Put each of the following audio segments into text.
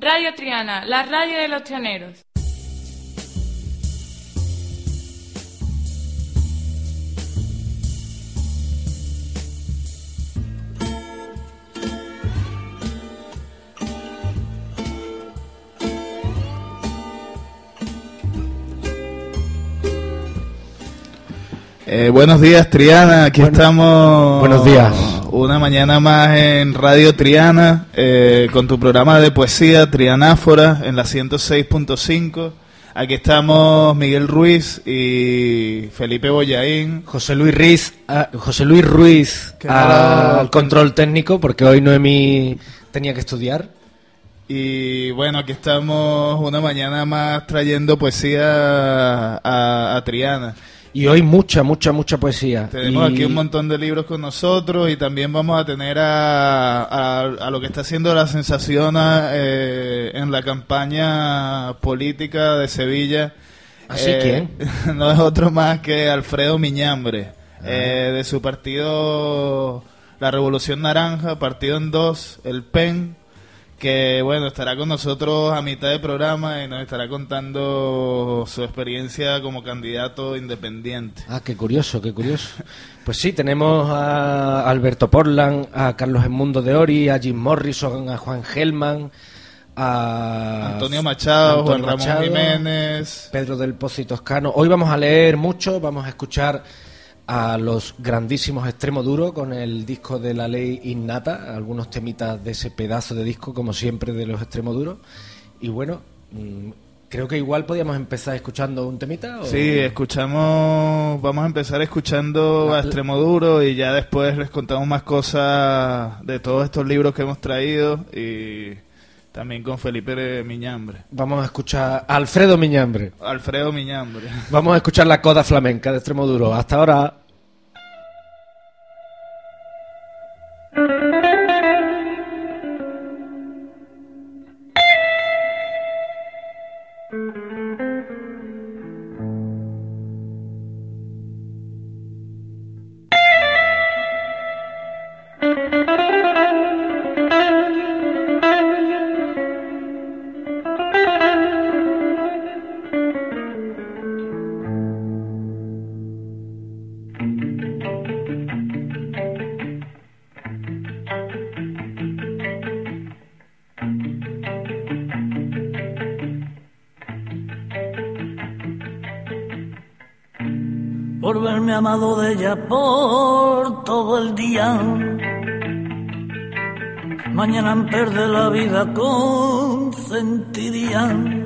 Radio Triana, la radio de los trianeros. Eh, buenos días, Triana. Aquí estamos. Buenos días. Una mañana más en Radio Triana, eh, con tu programa de poesía Trianáfora en la 106.5. Aquí estamos Miguel Ruiz y Felipe Boyaín. José Luis Ruiz, ah, José Luis Ruiz al control técnico, porque hoy Noemi tenía que estudiar. Y bueno, aquí estamos una mañana más trayendo poesía a, a Triana. Y hoy mucha, mucha, mucha poesía. Tenemos Y- aquí un montón de libros con nosotros y también vamos a tener a, a- a lo que está haciendo la sensación a, eh, en la campaña política de Sevilla. ¿Ah, sí? Eh, no es otro más que Alfredo Miñambre, eh, de su partido La Revolución Naranja, partido en dos, el PEN, que bueno, estará con nosotros a mitad de programa y nos estará contando su experiencia como candidato independiente. Ah, qué curioso, qué curioso. Pues sí, tenemos a Alberto Portland, a Carlos Edmundo de Ori, a Jim Morrison, a Juan Gelman, a Antonio Machado, Antonio Juan Ramón Jiménez. Pedro del Pozo y Toscano. Hoy vamos a leer mucho, vamos a escuchar a los grandísimos Extremo Duro con el disco de la ley innata, algunos temitas de ese pedazo de disco, como siempre, de los Extremo Duro. Y bueno, mm, creo que igual podíamos empezar escuchando un temita. ¿o? Sí, escuchamos, vamos a empezar escuchando La- a Extremoduro y ya después les contamos más cosas de todos estos libros que hemos traído y también con Felipe Miñambre. Vamos a escuchar a Alfredo Miñambre. Alfredo Miñambre. Vamos a escuchar la coda flamenca de Extremo Duro. Hasta ahora. Perder la vida consentiría.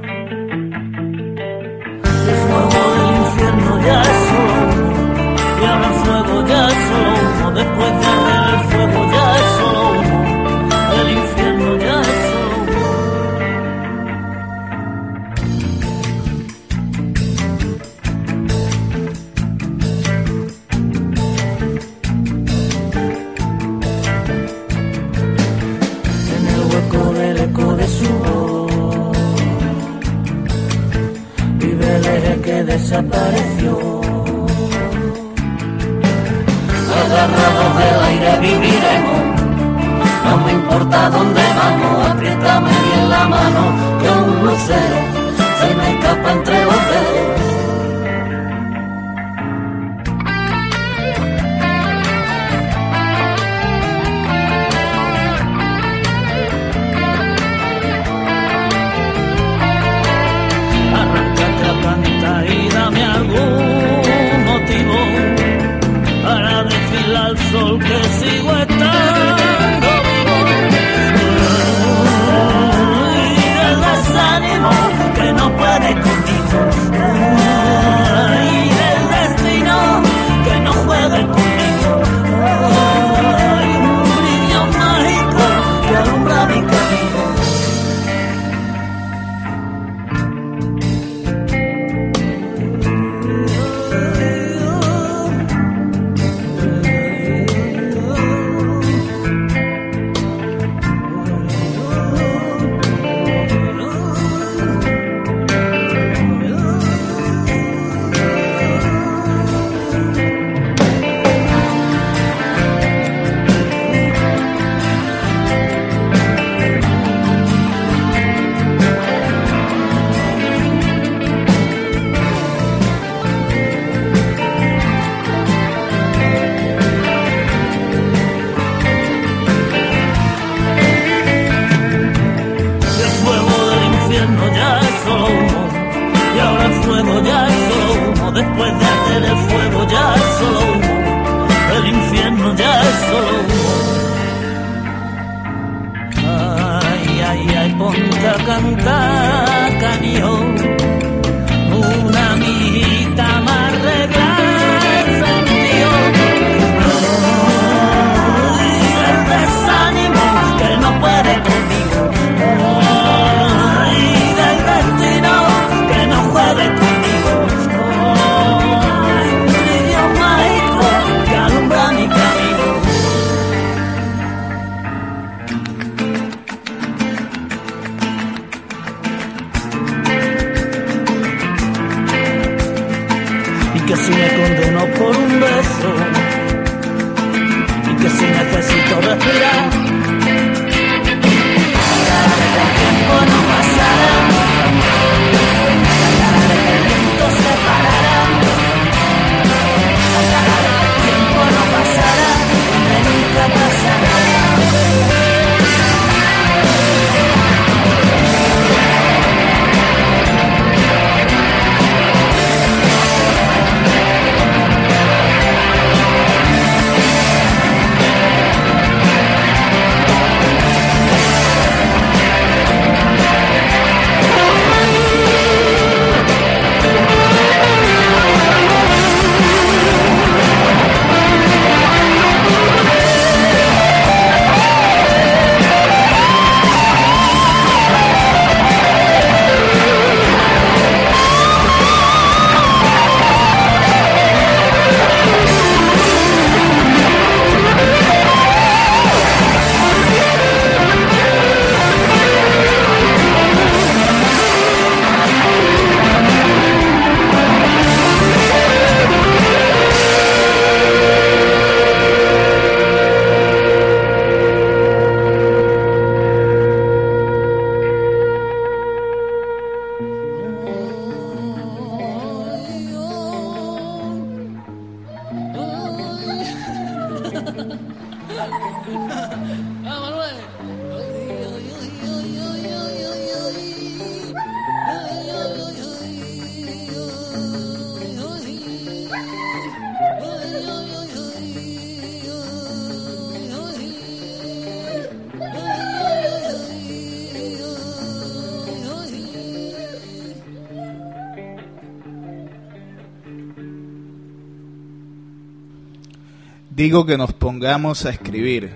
Digo que nos pongamos a escribir,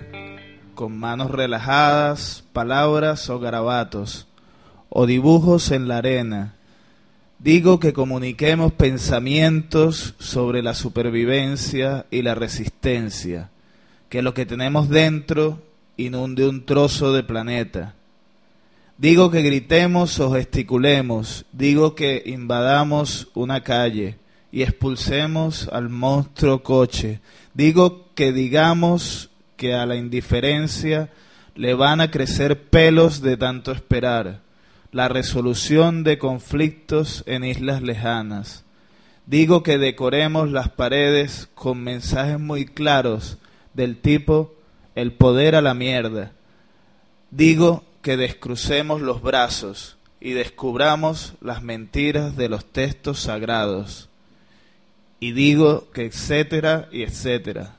con manos relajadas, palabras o garabatos, o dibujos en la arena. Digo que comuniquemos pensamientos sobre la supervivencia y la resistencia, que lo que tenemos dentro inunde un trozo de planeta. Digo que gritemos o gesticulemos, digo que invadamos una calle y expulsemos al monstruo coche. Digo que digamos que a la indiferencia le van a crecer pelos de tanto esperar la resolución de conflictos en islas lejanas. Digo que decoremos las paredes con mensajes muy claros del tipo el poder a la mierda. Digo que descrucemos los brazos y descubramos las mentiras de los textos sagrados. Y digo que etcétera y etcétera.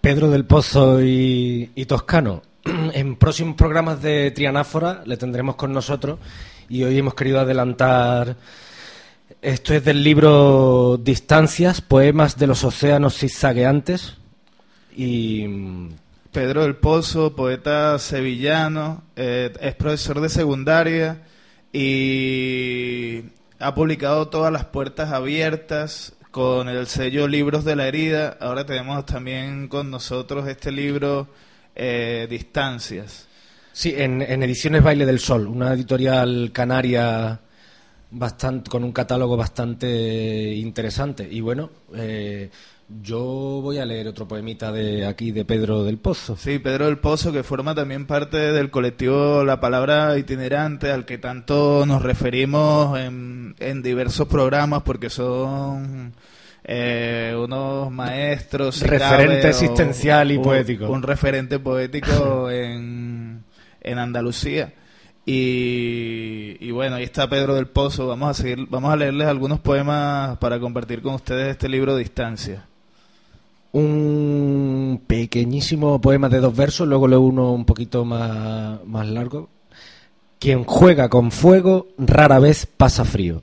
Pedro del Pozo y, Toscano. En próximos programas de Trianáfora le tendremos con nosotros y hoy hemos querido adelantar. Esto es del libro Distancias, poemas de los océanos zigzagueantes. Y Pedro del Pozo, poeta sevillano, eh, es profesor de secundaria y ha publicado todas las puertas abiertas con el sello Libros de la Herida. Ahora tenemos también con nosotros este libro eh, Distancias. sí, en, en Ediciones Baile del Sol, una editorial canaria bastante, con un catálogo bastante interesante. Y bueno, eh, yo voy a leer otro poemita de aquí de Pedro del Pozo. Sí, Pedro del Pozo, que forma también parte del colectivo La Palabra Itinerante, al que tanto nos referimos en, en diversos programas, porque son eh, unos maestros. si Referente cabe, o existencial y un- poético. Un referente poético en, en Andalucía. Y, y bueno, ahí está Pedro del Pozo. Vamos a seguir, vamos a leerles algunos poemas para compartir con ustedes este libro Distancia. Un pequeñísimo poema de dos versos, luego leo uno un poquito más, más largo. Quien juega con fuego rara vez pasa frío.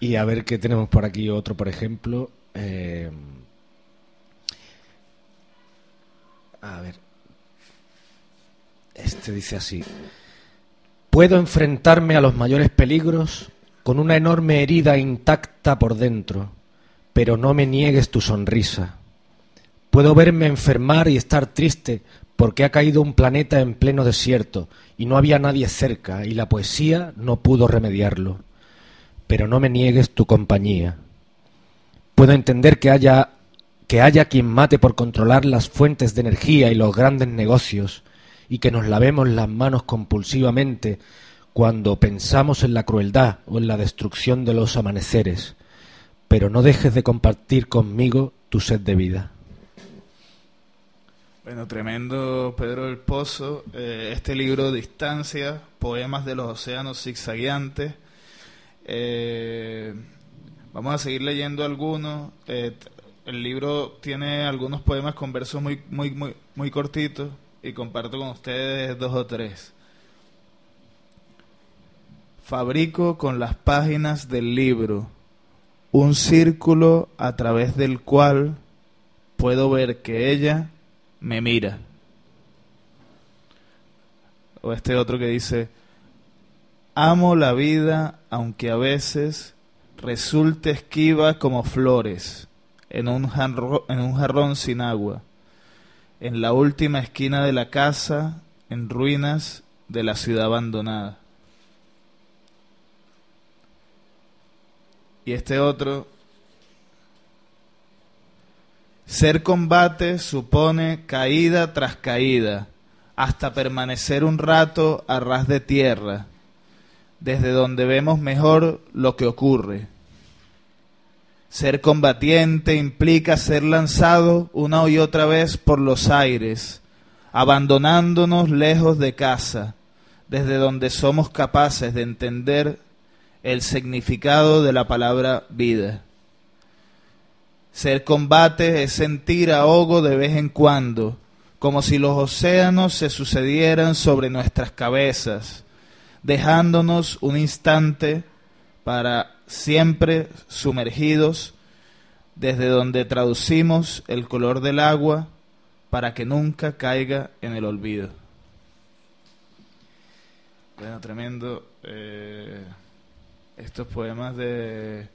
Y a ver qué tenemos por aquí otro, por ejemplo. Eh, a ver. Este dice así. Puedo enfrentarme a los mayores peligros con una enorme herida intacta por dentro, pero no me niegues tu sonrisa. Puedo verme enfermar y estar triste porque ha caído un planeta en pleno desierto y no había nadie cerca y la poesía no pudo remediarlo. Pero no me niegues tu compañía. Puedo entender que haya que haya quien mate por controlar las fuentes de energía y los grandes negocios y que nos lavemos las manos compulsivamente cuando pensamos en la crueldad o en la destrucción de los amaneceres, pero no dejes de compartir conmigo tu sed de vida. Bueno, tremendo Pedro del Pozo. Eh, este libro Distancia, Poemas de los Océanos Zigzagueantes. Eh, vamos a seguir leyendo algunos. Eh, el libro tiene algunos poemas con versos muy, muy, muy, muy cortitos y comparto con ustedes dos o tres. Fabrico con las páginas del libro un círculo a través del cual puedo ver que ella me mira. O este otro que dice, amo la vida aunque a veces resulte esquiva como flores en un, en un jarrón sin agua, en la última esquina de la casa, en ruinas de la ciudad abandonada. Y este otro, ser combate supone caída tras caída, hasta permanecer un rato a ras de tierra, desde donde vemos mejor lo que ocurre. Ser combatiente implica ser lanzado una y otra vez por los aires, abandonándonos lejos de casa, desde donde somos capaces de entender el significado de la palabra vida. Ser combate es sentir ahogo de vez en cuando, como si los océanos se sucedieran sobre nuestras cabezas, dejándonos un instante para siempre sumergidos, desde donde traducimos el color del agua para que nunca caiga en el olvido. Bueno, tremendo. eh, estos poemas de,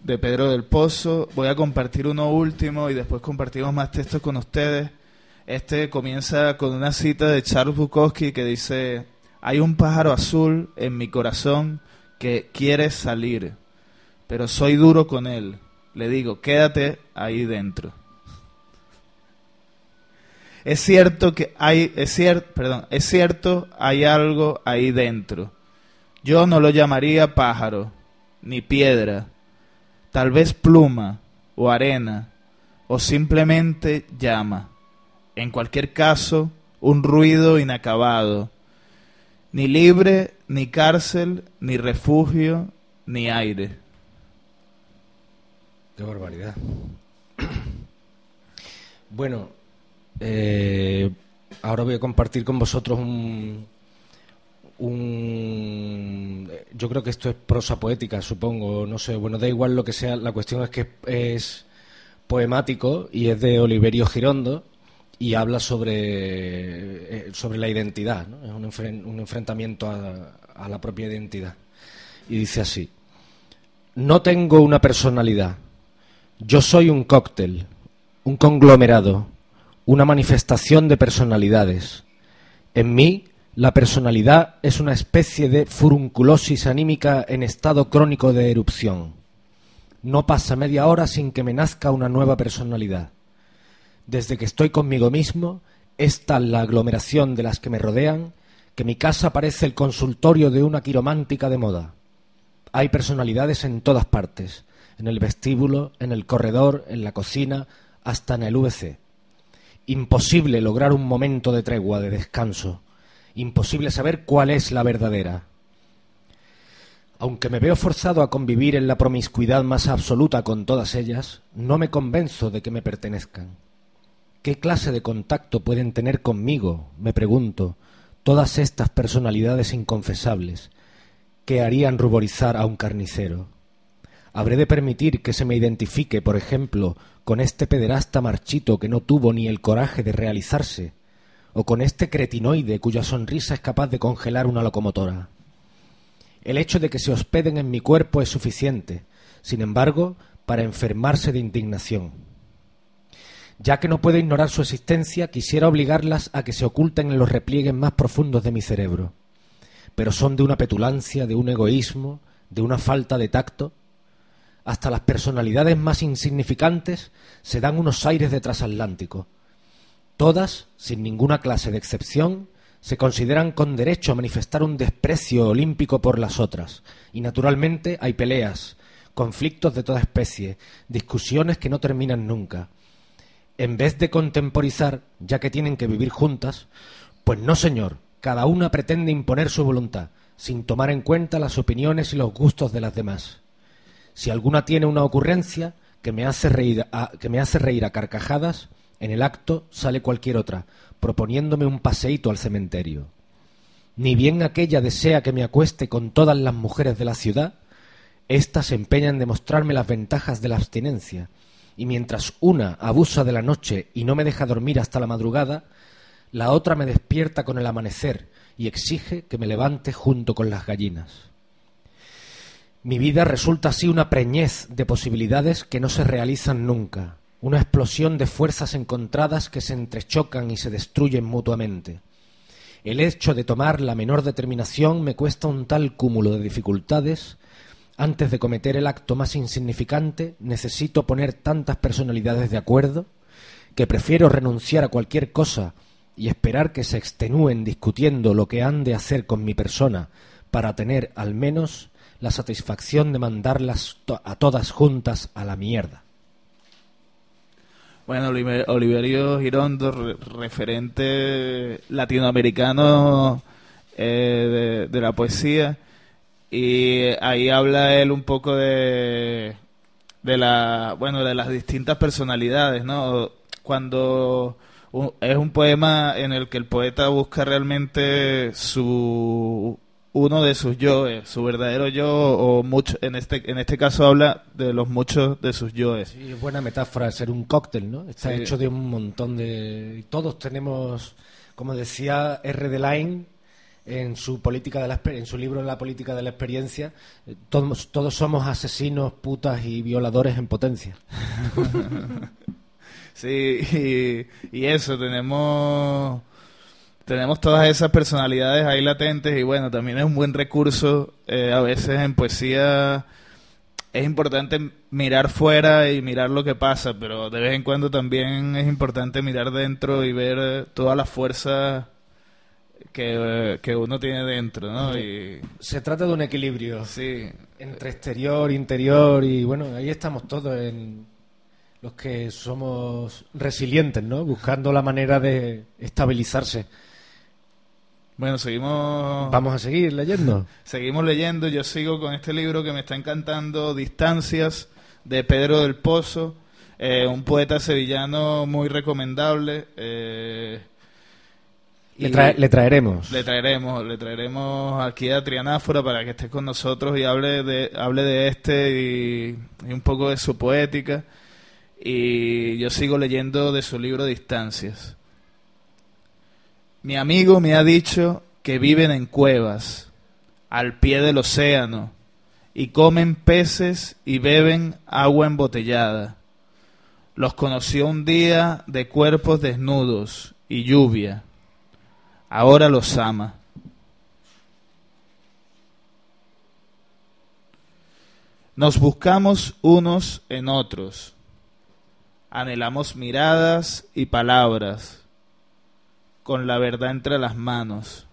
de Pedro del Pozo. Voy a compartir uno último y después compartimos más textos con ustedes. Este comienza con una cita de Charles Bukowski que dice, hay un pájaro azul en mi corazón que quiere salir, pero soy duro con él. Le digo, quédate ahí dentro. Es cierto que hay, es cierto, perdón, es cierto, hay algo ahí dentro. Yo no lo llamaría pájaro, ni piedra, tal vez pluma o arena, o simplemente llama. En cualquier caso, un ruido inacabado, ni libre, ni cárcel, ni refugio, ni aire. Qué barbaridad. Bueno, eh, ahora voy a compartir con vosotros un, Yo creo que esto es prosa poética, supongo, no sé, bueno, da igual lo que sea, la cuestión es que es poemático y es de Oliverio Girondo y habla sobre, eh, sobre la identidad, es un, enfren- un enfrentamiento a, a la propia identidad. Y dice así, no tengo una personalidad, yo soy un cóctel, un conglomerado, una manifestación de personalidades. En mí, la personalidad es una especie de furunculosis anímica en estado crónico de erupción. No pasa media hora sin que me nazca una nueva personalidad. Desde que estoy conmigo mismo, es tal la aglomeración de las que me rodean que mi casa parece el consultorio de una quiromántica de moda. Hay personalidades en todas partes, en el vestíbulo, en el corredor, en la cocina, hasta en el VC. Imposible lograr un momento de tregua, de descanso. Imposible saber cuál es la verdadera. Aunque me veo forzado a convivir en la promiscuidad más absoluta con todas ellas, no me convenzo de que me pertenezcan. ¿Qué clase de contacto pueden tener conmigo, me pregunto, todas estas personalidades inconfesables que harían ruborizar a un carnicero? ¿Habré de permitir que se me identifique, por ejemplo, con este pederasta marchito que no tuvo ni el coraje de realizarse, o con este cretinoide cuya sonrisa es capaz de congelar una locomotora? El hecho de que se hospeden en mi cuerpo es suficiente, sin embargo, para enfermarse de indignación. Ya que no puedo ignorar su existencia, quisiera obligarlas a que se oculten en los repliegues más profundos de mi cerebro. Pero son de una petulancia, de un egoísmo, de una falta de tacto. Hasta las personalidades más insignificantes se dan unos aires de transatlántico. Todas, sin ninguna clase de excepción, se consideran con derecho a manifestar un desprecio olímpico por las otras, y naturalmente hay peleas, conflictos de toda especie, discusiones que no terminan nunca en vez de contemporizar, ya que tienen que vivir juntas, pues no, señor, cada una pretende imponer su voluntad, sin tomar en cuenta las opiniones y los gustos de las demás. Si alguna tiene una ocurrencia que me hace reír a, que me hace reír a carcajadas, en el acto sale cualquier otra, proponiéndome un paseíto al cementerio. Ni bien aquella desea que me acueste con todas las mujeres de la ciudad, éstas se empeñan en demostrarme las ventajas de la abstinencia, y mientras una abusa de la noche y no me deja dormir hasta la madrugada, la otra me despierta con el amanecer y exige que me levante junto con las gallinas. Mi vida resulta así una preñez de posibilidades que no se realizan nunca, una explosión de fuerzas encontradas que se entrechocan y se destruyen mutuamente. El hecho de tomar la menor determinación me cuesta un tal cúmulo de dificultades antes de cometer el acto más insignificante, necesito poner tantas personalidades de acuerdo que prefiero renunciar a cualquier cosa y esperar que se extenúen discutiendo lo que han de hacer con mi persona para tener al menos la satisfacción de mandarlas a todas juntas a la mierda. Bueno, Oliverio Girondo, referente latinoamericano eh, de la poesía, y ahí habla él un poco de de la bueno de las distintas personalidades no cuando es un poema en el que el poeta busca realmente su uno de sus yoes, su verdadero yo o mucho en este en este caso habla de los muchos de sus yoes. Sí, buena metáfora ser un cóctel, ¿no? Está hecho de un montón de todos tenemos como decía R. de Line en su política de la, en su libro La política de la experiencia, eh, todos, todos somos asesinos, putas y violadores en potencia. sí, y, eso, tenemos tenemos todas esas personalidades ahí latentes y bueno, también es un buen recurso eh, a veces en poesía es importante mirar fuera y mirar lo que pasa, pero de vez en cuando también es importante mirar dentro y ver todas las fuerzas que, uno tiene dentro, ¿no? Y... Se trata de un equilibrio. Sí. Entre exterior, interior y bueno, ahí estamos todos en los que somos resilientes, ¿no? Buscando la manera de estabilizarse. Bueno, seguimos. Vamos a seguir leyendo. Seguimos leyendo. Yo sigo con este libro que me está encantando, Distancias, de Pedro del Pozo, eh, un poeta sevillano muy recomendable. Eh, le, traeremos. Le traeremos, le traeremos aquí a Trianáfora para que esté con nosotros y hable de, hable de este y, un poco de su poética. Y yo sigo leyendo de su libro Distancias. Mi amigo me ha dicho que viven en cuevas, al pie del océano, y comen peces y beben agua embotellada. Los conoció un día de cuerpos desnudos y lluvia ahora los ama. Nos buscamos unos en otros, anhelamos miradas y palabras, con la verdad entre las manos,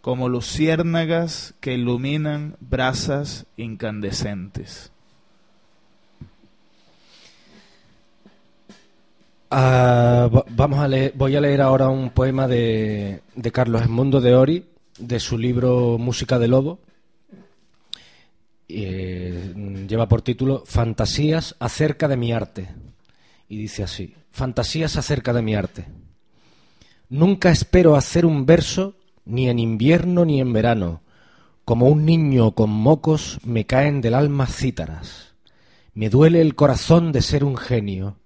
como luciérnagas que iluminan brasas incandescentes. Ah, va- vamos a leer, voy a leer ahora un poema de, de Carlos Edmundo de Ori, de su libro Música de Lobo. Eh, lleva por título Fantasías acerca de mi arte. Y dice así, Fantasías acerca de mi arte. Nunca espero hacer un verso ni en invierno ni en verano. Como un niño con mocos me caen del alma cítaras. Me duele el corazón de ser un genio.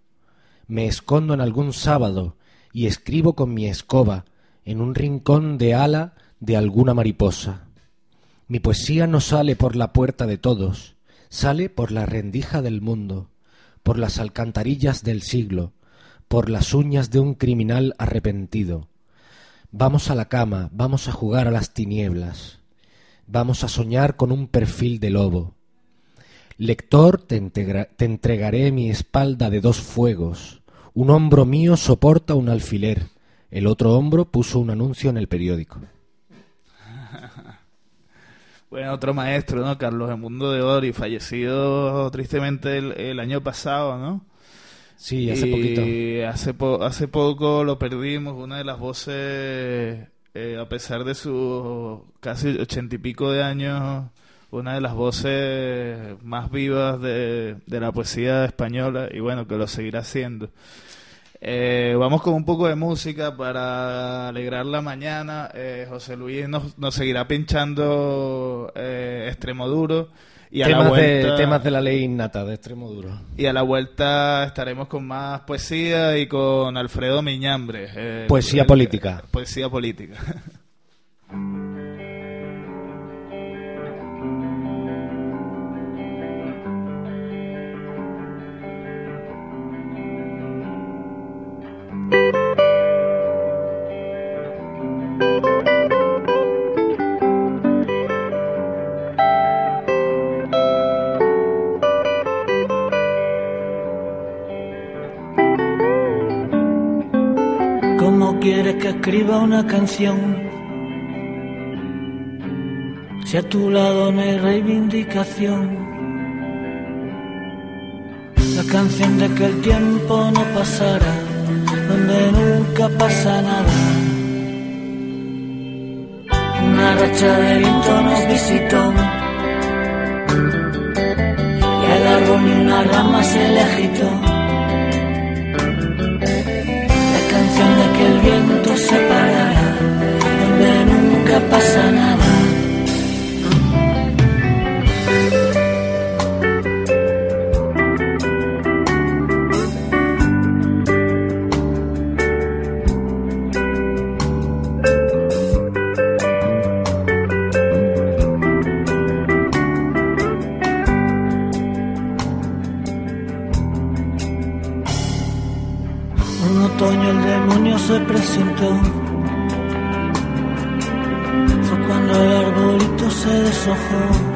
Me escondo en algún sábado y escribo con mi escoba en un rincón de ala de alguna mariposa. Mi poesía no sale por la puerta de todos, sale por la rendija del mundo, por las alcantarillas del siglo, por las uñas de un criminal arrepentido. Vamos a la cama, vamos a jugar a las tinieblas, vamos a soñar con un perfil de lobo. Lector, te, te entregaré mi espalda de dos fuegos. Un hombro mío soporta un alfiler, el otro hombro puso un anuncio en el periódico. Bueno, otro maestro, ¿no? Carlos Edmundo de Ori, fallecido tristemente el, el año pasado, ¿no? Sí, hace Y poquito. Hace, po- hace poco lo perdimos, una de las voces, eh, a pesar de sus casi ochenta y pico de años, una de las voces más vivas de, de la poesía española y bueno, que lo seguirá haciendo. Eh, vamos con un poco de música para alegrar la mañana. Eh, José Luis nos, nos seguirá pinchando eh, Extremo Duro. Y a, la Temas, vuelta, de, temas de la ley innata de extremo duro. y a la vuelta estaremos con más poesía y con Alfredo Miñambre. eh, Poesía el- política. Poesía política. escriba una canción? Si a tu lado no hay reivindicación. La canción de que el tiempo no pasará, donde nunca pasa nada. Una racha de viento nos visitó. Y el árbol ni una rama se le agitó. La canción de que el viento pasa nada. Un otoño el demonio se presentó. Se deshojó.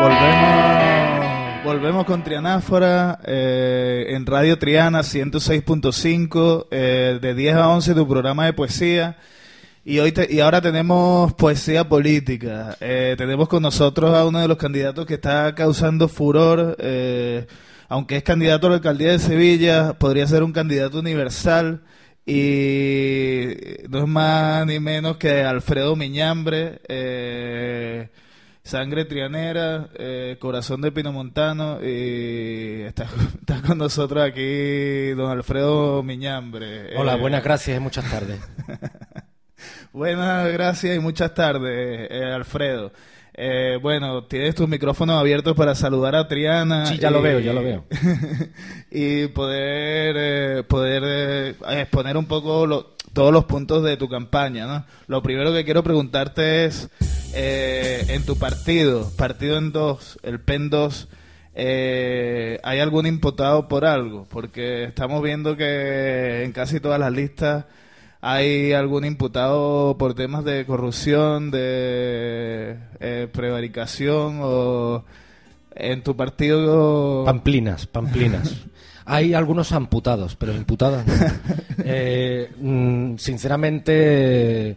Volvemos, volvemos con Trianáfora eh, en Radio Triana 106.5 eh, de 10 a 11 tu programa de poesía. Y hoy te- y ahora tenemos poesía política. Eh, tenemos con nosotros a uno de los candidatos que está causando furor. eh, aunque es candidato a la alcaldía de Sevilla, podría ser un candidato universal. Y no es más ni menos que Alfredo Miñambre, eh, sangre trianera, eh, corazón de Pinomontano. Y está, está con nosotros aquí don Alfredo Miñambre. Hola, Eh, buenas gracias y muchas tardes. Buenas gracias y muchas tardes, eh, Alfredo. Eh, bueno, tienes tus micrófonos abiertos para saludar a Triana. Sí, ya lo veo, ya lo veo. y poder, eh, poder eh, exponer un poco lo- todos los puntos de tu campaña. ¿no? Lo primero que quiero preguntarte es, eh, en tu partido, partido en dos, el PEN 2, eh, ¿hay algún imputado por algo? Porque estamos viendo que en casi todas las listas hay algún imputado por temas de corrupción, de eh, prevaricación o en tu partido... Pamplinas, pamplinas. Hay algunos amputados, pero imputados no. Eh, mm, sinceramente,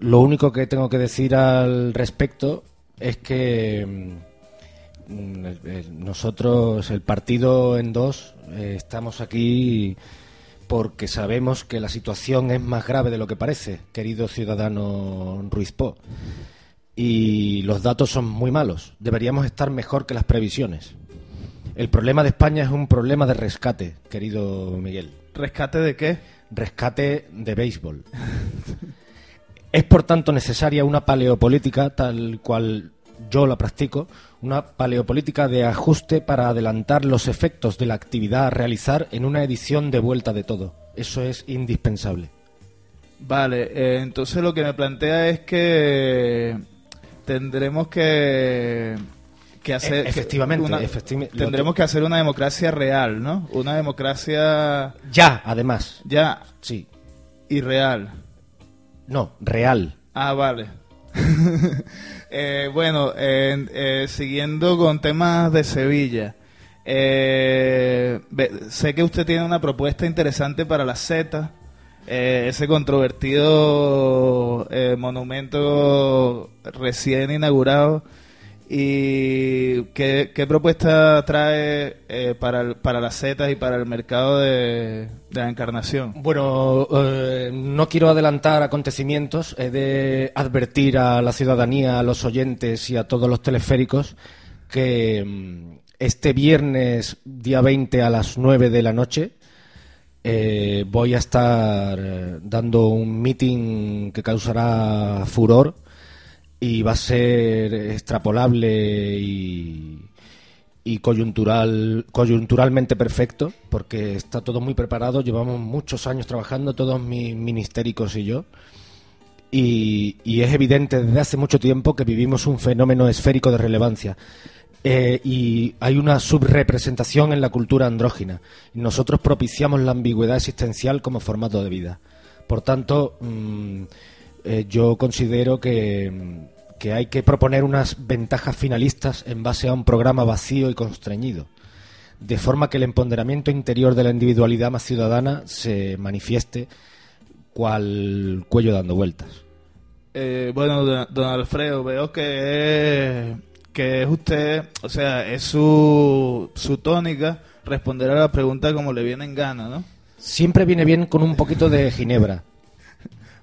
lo único que tengo que decir al respecto es que mm, el- el- nosotros, el partido en dos, eh, estamos aquí porque sabemos que la situación es más grave de lo que parece, querido ciudadano Ruiz Po. Y los datos son muy malos. Deberíamos estar mejor que las previsiones. El problema de España es un problema de rescate, querido Miguel. ¿Rescate de qué? Rescate de béisbol. Es por tanto necesaria una paleopolítica tal cual yo la practico, una paleopolítica de ajuste para adelantar los efectos de la actividad a realizar en una edición de vuelta de todo. Eso es indispensable. Vale, eh, entonces lo que me plantea es que tendremos que, que hacer... E- efectivamente, una- efecti- tendremos que hacer una democracia real, ¿no? Una democracia Ya, además. ya Sí. y real. No, real. Ah, vale. Eh, bueno, eh, siguiendo con temas de Sevilla. Eh, sé que usted tiene una propuesta interesante para la Z, eh, ese controvertido eh, monumento recién inaugurado. ¿Y qué, propuesta trae eh, para, para las Z y para el mercado de, la encarnación? Bueno, eh, no quiero adelantar acontecimientos. He de advertir a la ciudadanía, a los oyentes y a todos los teleféricos que mm, este viernes, día 20 a las 9 de la noche, eh, voy a estar dando un meeting que causará furor y va a ser extrapolable y, coyuntural, coyunturalmente perfecto, porque está todo muy preparado. Llevamos muchos años trabajando, todos mis ministéricos y yo. Y, es evidente desde hace mucho tiempo que vivimos un fenómeno esférico de relevancia. Eh, y hay una subrepresentación en la cultura andrógina. Nosotros propiciamos la ambigüedad existencial como formato de vida. Por tanto, mm, eh, yo considero que, que hay que proponer unas ventajas finalistas en base a un programa vacío y constreñido, de forma que el empoderamiento interior de la individualidad más ciudadana se manifieste cual cuello dando vueltas. Eh, bueno, don, don Alfredo, veo que es, que es usted, o sea, es su, su tónica responder a la pregunta como le viene en gana, ¿no? Siempre viene bien con un poquito de ginebra,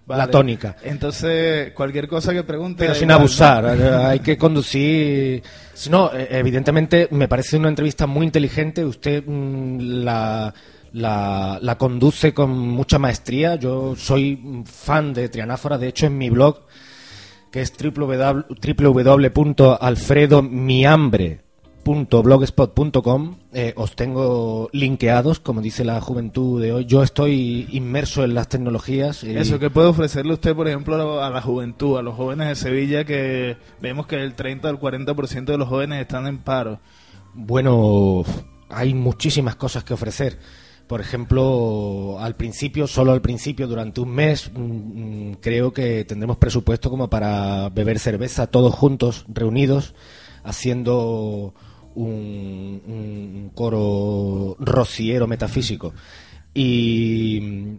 la tónica. Entonces, cualquier cosa que pregunte... Pero sin abusar, eh, hay que conducir. Si No, eh, evidentemente me parece una entrevista muy inteligente. Usted mm, la, la, la conduce con mucha maestría. Yo soy fan de Trianáfora, de hecho, en mi blog, que es www- www.alfredomiambre.blogspot.com, eh, os tengo linkeados, como dice la juventud de hoy. Yo estoy inmerso en las tecnologías. y- Eso, que puede ofrecerle usted, por ejemplo, a la juventud, a los jóvenes de Sevilla, que vemos que el 30 al 40% de los jóvenes están en paro? Bueno, hay muchísimas cosas que ofrecer. Por ejemplo, al principio, solo al principio, durante un mes, mm, mm, creo que tendremos presupuesto como para beber cerveza todos juntos, reunidos, haciendo un, coro rociero metafísico. Y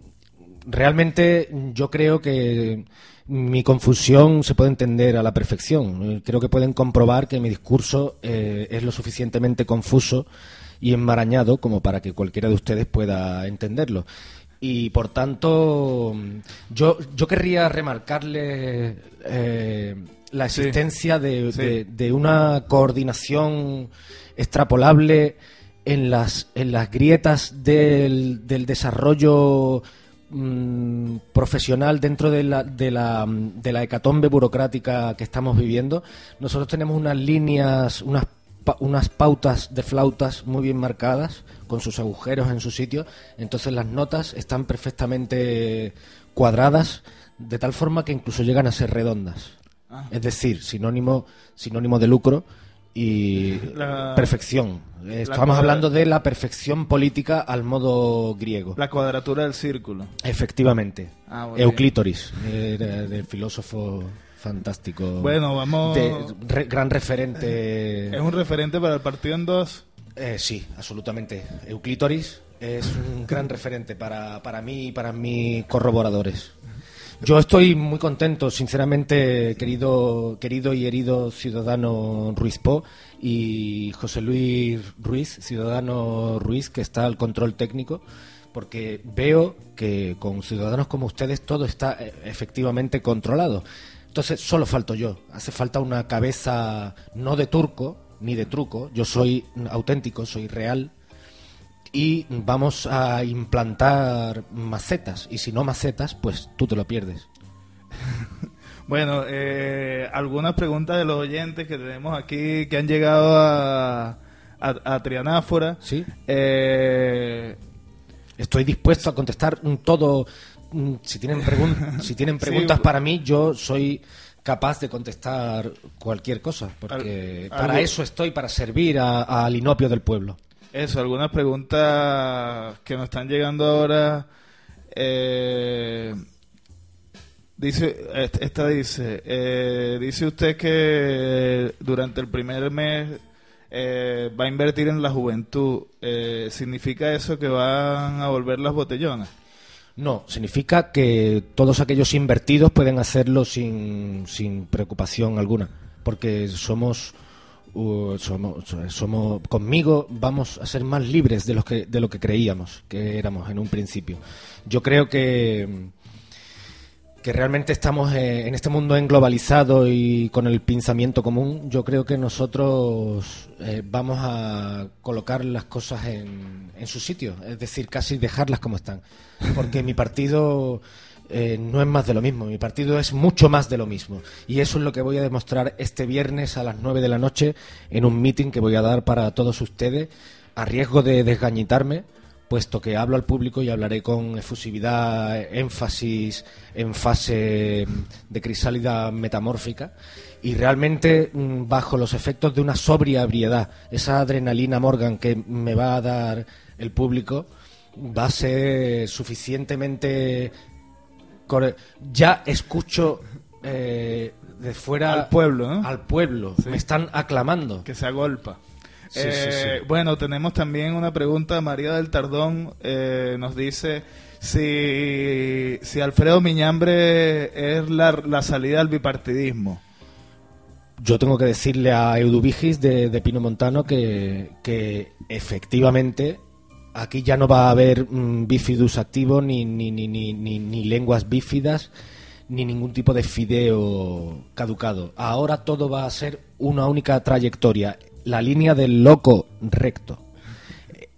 realmente yo creo que mi confusión se puede entender a la perfección. Creo que pueden comprobar que mi discurso eh, es lo suficientemente confuso y enmarañado como para que cualquiera de ustedes pueda entenderlo. Y por tanto, yo, yo querría remarcarle eh, la Sí. existencia de, Sí. de- de una coordinación extrapolable en las, en las grietas del, del desarrollo mm, profesional dentro de la, de, la, mm, de la hecatombe burocrática que estamos viviendo. Nosotros tenemos unas líneas, unas, unas pautas de flautas muy bien marcadas, con sus agujeros en su sitio. Entonces las notas están perfectamente cuadradas, de tal forma que incluso llegan a ser redondas. Ah. Es decir, sinónimo, sinónimo de lucro y La- perfección. Estamos hablando de la perfección política al modo griego. La cuadratura del círculo. Efectivamente. Ah, bien. Euclítoris, del filósofo fantástico. Bueno, vamos... de- re- gran referente. Es un referente para el partido en dos. Eh, sí, absolutamente. Euclítoris es un gran referente para, para mí y para mis corroboradores. Yo estoy muy contento, sinceramente, querido, querido y herido ciudadano Ruiz Po y José Luis Ruiz, ciudadano Ruiz, que está al control técnico, porque veo que con ciudadanos como ustedes todo está eh, efectivamente controlado. Entonces, solo falto yo. Hace falta una cabeza no de turco ni de truco. Yo soy auténtico, soy real. Y vamos a implantar macetas. Y si no macetas, pues tú te lo pierdes. Bueno, eh, algunas preguntas de los oyentes que tenemos aquí que han llegado a, a, a Trianáfora. Sí. Eh, Estoy dispuesto a contestar todo. mm, Si tienen, pregun- si tienen preguntas bu- para mí, yo soy capaz de contestar cualquier cosa. Porque Al- para algo- eso estoy, para servir a- al inopio del pueblo. Eso, algunas preguntas que nos están llegando ahora. Eh, dice, est- esta dice, eh, dice usted que durante el primer mes eh, va a invertir en la juventud. Eh, ¿Significa eso que van a volver las botellonas? No, significa que todos aquellos invertidos pueden hacerlo sin, sin preocupación alguna, porque somos, uh, somos, somos, conmigo vamos a ser más libres de, los que, de lo que creíamos que éramos en un principio. Yo creo que, que realmente estamos en este mundo englobalizado y con el pensamiento común, yo creo que nosotros eh, vamos a colocar las cosas en, en su sitio, es decir, casi dejarlas como están. Porque mi partido eh, no es más de lo mismo, mi partido es mucho más de lo mismo. Y eso es lo que voy a demostrar este viernes a las 9 de la noche en un meeting que voy a dar para todos ustedes, a riesgo de desgañitarme puesto que hablo al público y hablaré con efusividad, énfasis en fase de crisálida metamórfica y realmente mm, bajo los efectos de una sobria ebriedad, esa adrenalina Morgan que me va a dar el público va a ser suficientemente core- ya escucho eh, de fuera Al pueblo, ¿no? al pueblo Sí. me están aclamando Que se agolpa. Sí, Eh, sí. Bueno, tenemos también una pregunta. María del Tardón eh, nos dice si, si Alfredo Miñambre es la, la salida al bipartidismo. Yo tengo que decirle a Eudubigis de, de Pino Montano que, que efectivamente aquí ya no va a haber mm, bifidus activo ni, ni, ni, ni, lenguas bífidas ni ningún tipo de fideo caducado. Ahora todo va a ser una única trayectoria, la línea del loco recto.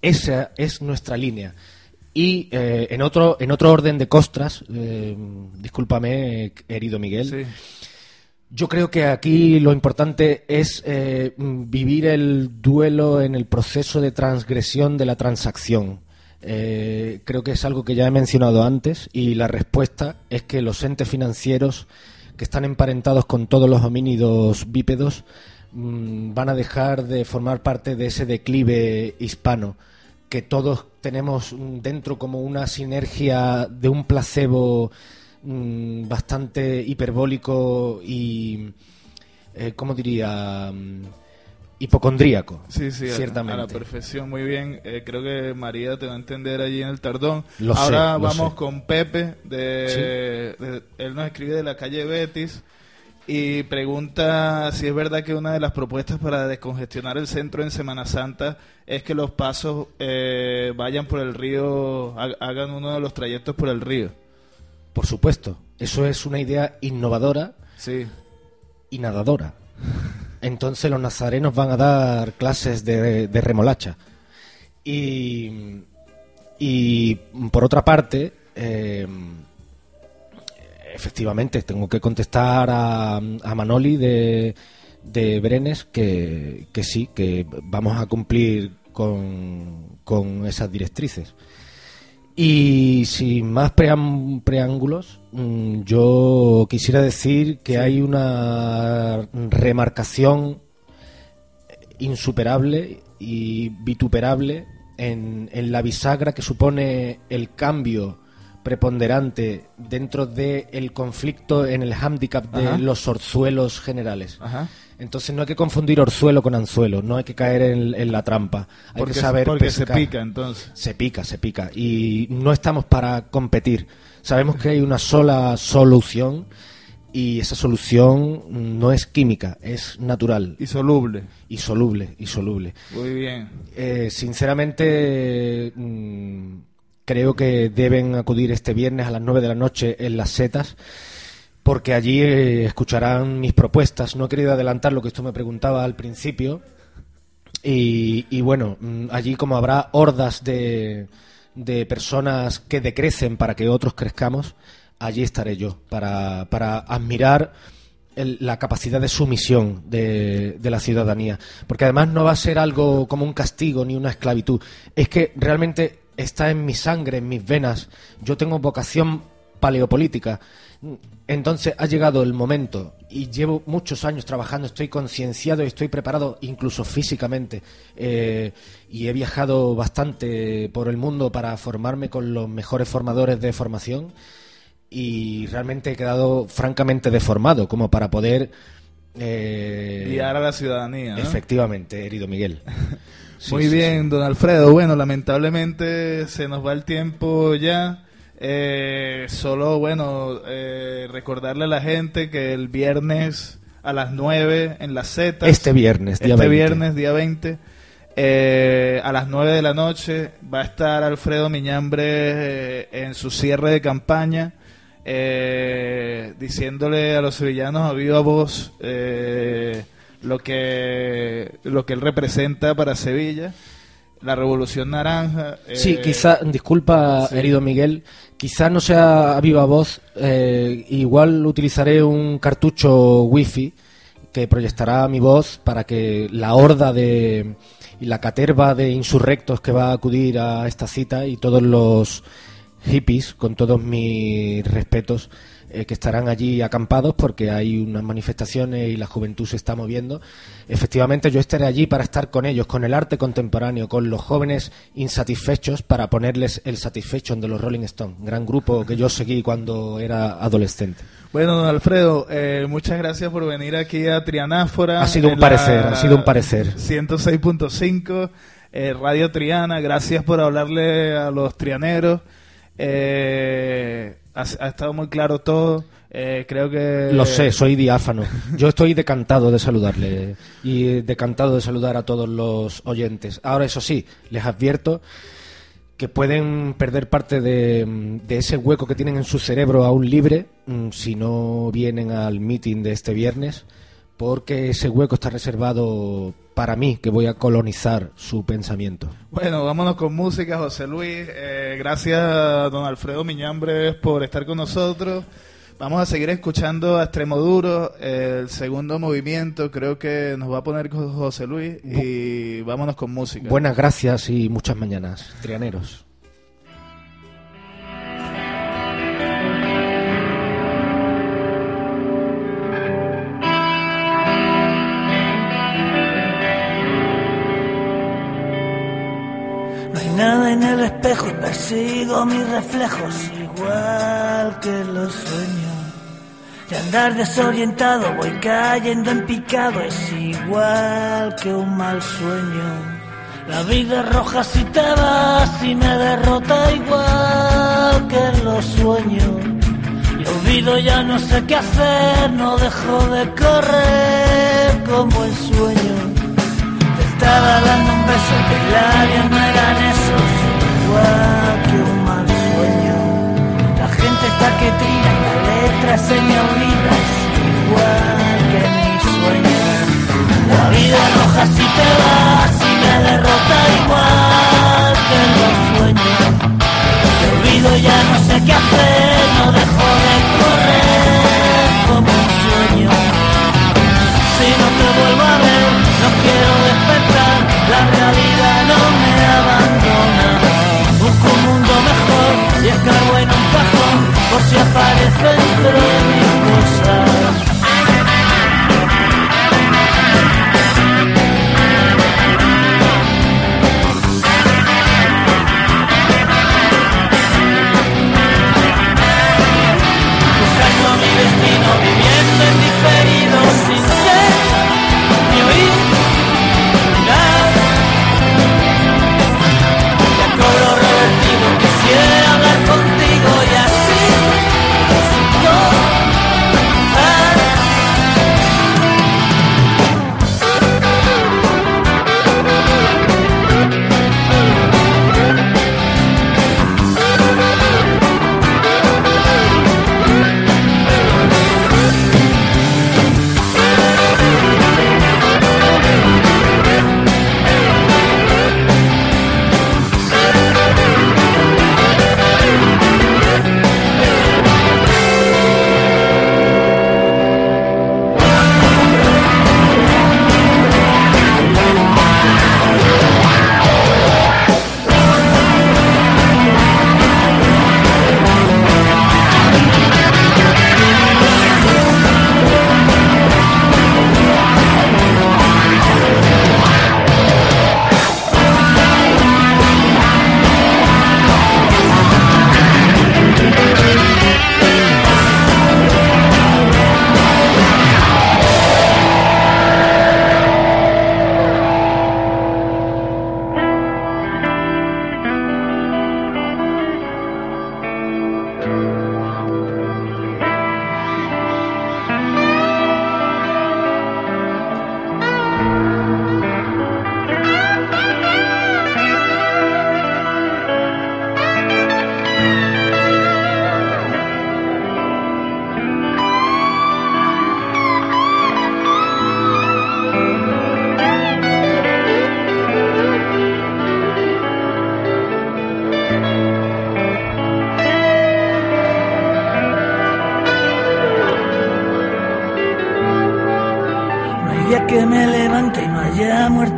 Esa es nuestra línea. Y eh, en otro en otro orden de costras, eh, discúlpame, herido Miguel. Yo creo que aquí lo importante es eh, vivir el duelo en el proceso de transgresión de la transacción. Eh, creo que es algo que ya he mencionado antes y la respuesta es que los entes financieros que están emparentados con todos los homínidos bípedos mm, van a dejar de formar parte de ese declive hispano que todos tenemos dentro como una sinergia de un placebo mm, bastante hiperbólico y, eh, ¿cómo diría? Mm, hipocondríaco. Sí, sí, a- ciertamente. a la perfección, muy bien. Eh, creo que María te va a entender allí en el Tardón. Lo sé, Ahora lo vamos sé. con Pepe, de, de- él nos escribe de la calle Betis y pregunta si es verdad que una de las propuestas para descongestionar el centro en Semana Santa es que los pasos eh, vayan por el río, ha- hagan uno de los trayectos por el río. Por supuesto, eso es una idea innovadora Sí, y nadadora. Entonces los nazarenos van a dar clases de, de remolacha. Y, y por otra parte, eh, efectivamente, tengo que contestar a, a Manoli de, de Brenes que, que sí, que vamos a cumplir con, con esas directrices. Y sin más preám- preángulos, mm, yo quisiera decir que hay una remarcación insuperable y vituperable en, en la bisagra que supone el cambio preponderante dentro del conflicto en el hándicap de Ajá. los orzuelos generales. Ajá. Entonces no hay que confundir orzuelo con anzuelo, no hay que caer en, en la trampa. Hay Porque, que saber porque se pica entonces. Se pica, se pica. Y no estamos para competir. Sabemos que hay una sola solución y esa solución no es química, es natural Y soluble. y soluble, y soluble. Muy bien. Eh, sinceramente, mm, creo que deben acudir este viernes a las 9 de la noche en las setas, porque allí eh, escucharán mis propuestas. No he querido adelantar lo que usted me preguntaba al principio. Y, y bueno, mm, allí como habrá hordas de, de personas que decrecen para que otros crezcamos, allí estaré yo para, para admirar el- la capacidad de sumisión de, de la ciudadanía. Porque además no va a ser algo como un castigo ni una esclavitud. Es que realmente está en mi sangre, en mis venas. Yo tengo vocación paleopolítica. Entonces ha llegado el momento y llevo muchos años trabajando, estoy concienciado y estoy preparado incluso físicamente eh, y he viajado bastante por el mundo para formarme con los mejores formadores de formación y realmente he quedado francamente deformado como para poder... eh, Guiar a la ciudadanía. ¿no? Efectivamente, herido Miguel. Sí, Muy sí, bien, don Alfredo. Bueno, lamentablemente se nos va el tiempo ya. Eh, solo, bueno, eh, recordarle a la gente que el viernes a las 9 en las Z. Este viernes, día este 20. viernes, día 20, eh, a las 9 de la noche va a estar Alfredo Miñambre eh, en su cierre de campaña, eh, diciéndole a los sevillanos a viva voz eh, lo que lo que él representa para Sevilla, la Revolución Naranja. eh, Sí, quizá, disculpa, sí. herido Miguel, quizá no sea a viva voz, eh, igual utilizaré un cartucho wifi que proyectará mi voz para que la horda de y la caterva de insurrectos que va a acudir a esta cita y todos los hippies, con todos mis respetos, eh, que estarán allí acampados porque hay unas manifestaciones y la juventud se está moviendo. Efectivamente, yo estaré allí para estar con ellos, con el arte contemporáneo, con los jóvenes insatisfechos para ponerles el Satisfaction de los Rolling Stones, gran grupo que yo seguí cuando era adolescente. Bueno, don Alfredo, eh, muchas gracias por venir aquí a Trianáfora. Ha sido un parecer, ha sido un parecer. 106.5, eh, Radio Triana. Gracias por hablarle a los trianeros. Eh, ha, estado muy claro todo. Eh, creo que... Lo sé, soy diáfano. Yo estoy decantado de saludarle y decantado de saludar a todos los oyentes. Ahora, eso sí, les advierto que pueden perder parte de, de ese hueco que tienen en su cerebro aún libre mm, si no vienen al meeting de este viernes, porque ese hueco está reservado para mí, que voy a colonizar su pensamiento. Bueno, vámonos con música, José Luis. Eh, gracias a don Alfredo Miñambres por estar con nosotros. Vamos a seguir escuchando a Extremoduro, el segundo movimiento creo que nos va a poner José Luis y vámonos con música. Buenas gracias y muchas mañanas, trianeros. El espejo y persigo mis reflejos igual que los sueños. Y andar desorientado voy cayendo en picado es igual que un mal sueño. La vida roja si te vas y me derrota igual que en los sueños. Y olvido ya no sé qué hacer, no dejo de correr como el sueño. Te estaba dando un beso que labios no eran esos, igual que un mal sueño. La gente está que trina y la letra se me olvida, es igual que en mis sueños. La vida roja si te vas y me derrota igual que los sueños. Te olvido ya no sé qué hacer, no dejo de clavo en un cajón por si aparece dentro.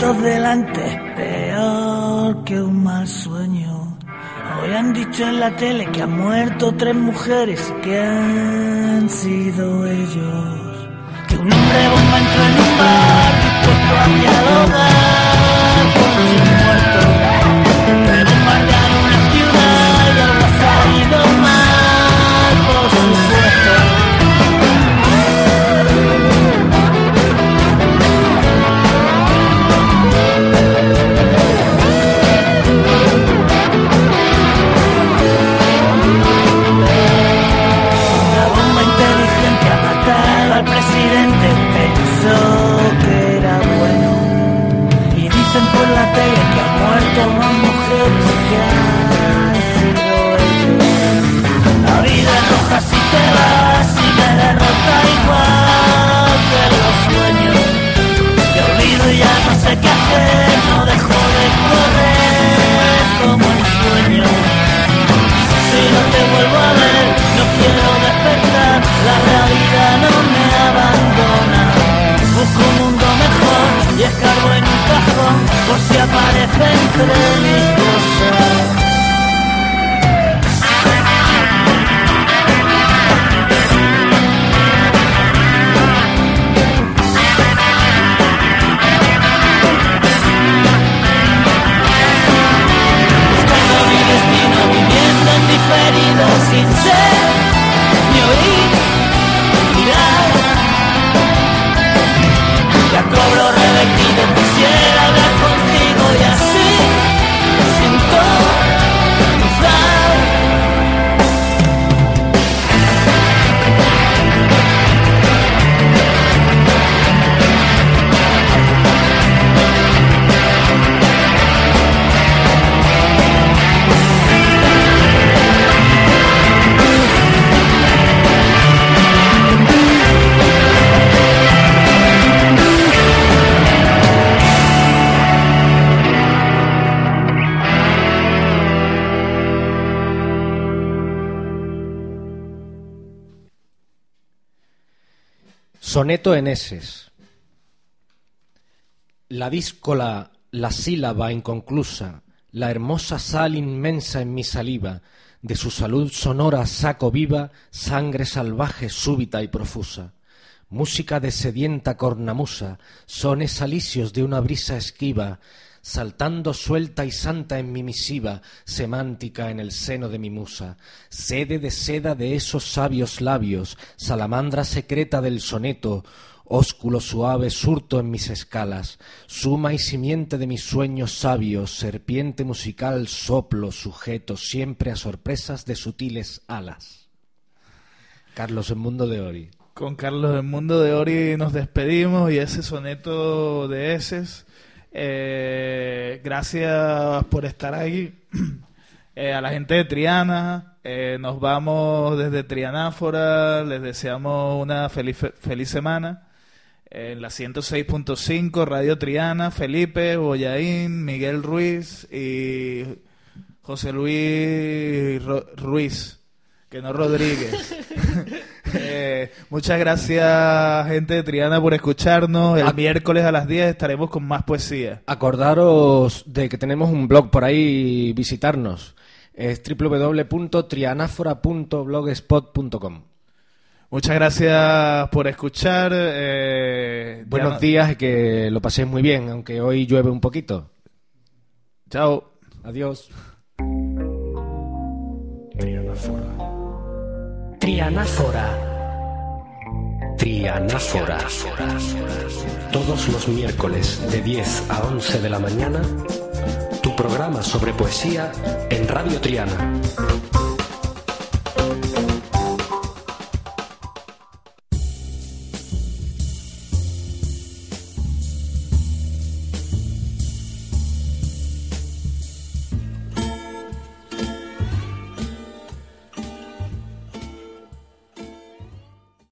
Muertos delante peor que un mal sueño. Hoy han dicho en la tele que han muerto tres mujeres que han sido ellos. Que un hombre bomba entró en un bar dispuesto a dialogar con sus muertos. Por si aparece entre mis cosas. Soneto en eses. La díscola, la sílaba inconclusa, la hermosa sal inmensa en mi saliva, de su salud sonora saco viva sangre salvaje súbita y profusa. Música de sedienta cornamusa, sones alicios de una brisa esquiva, saltando suelta y santa en mi misiva, semántica en el seno de mi musa, sede de seda de esos sabios labios, salamandra secreta del soneto, ósculo suave surto en mis escalas, suma y simiente de mis sueños sabios, serpiente musical soplo sujeto siempre a sorpresas de sutiles alas. Carlos en Mundo de Ori. Con Carlos del Mundo de Ori nos despedimos y ese soneto de eses. Eh, gracias por estar ahí. Eh, a la gente de Triana, eh, nos vamos desde Trianáfora, les deseamos una feliz, feliz semana. En la 106.5, Radio Triana, Felipe, Boyaín, Miguel Ruiz y José Luis Ruiz, que no Rodríguez. Eh, muchas gracias, gente de Triana, por escucharnos. El Ah. miércoles a las 10 estaremos con más poesía. Acordaros de que tenemos un blog por ahí, visitarnos. Es www.trianáfora.blogspot.com. Muchas gracias por escuchar. eh, Buenos ya- días y que lo paséis muy bien, aunque hoy llueve un poquito. Chao. Adiós. Trianáfora. Trianáfora. Todos los miércoles de 10 a 11 de la mañana, tu programa sobre poesía en Radio Triana.